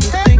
heart.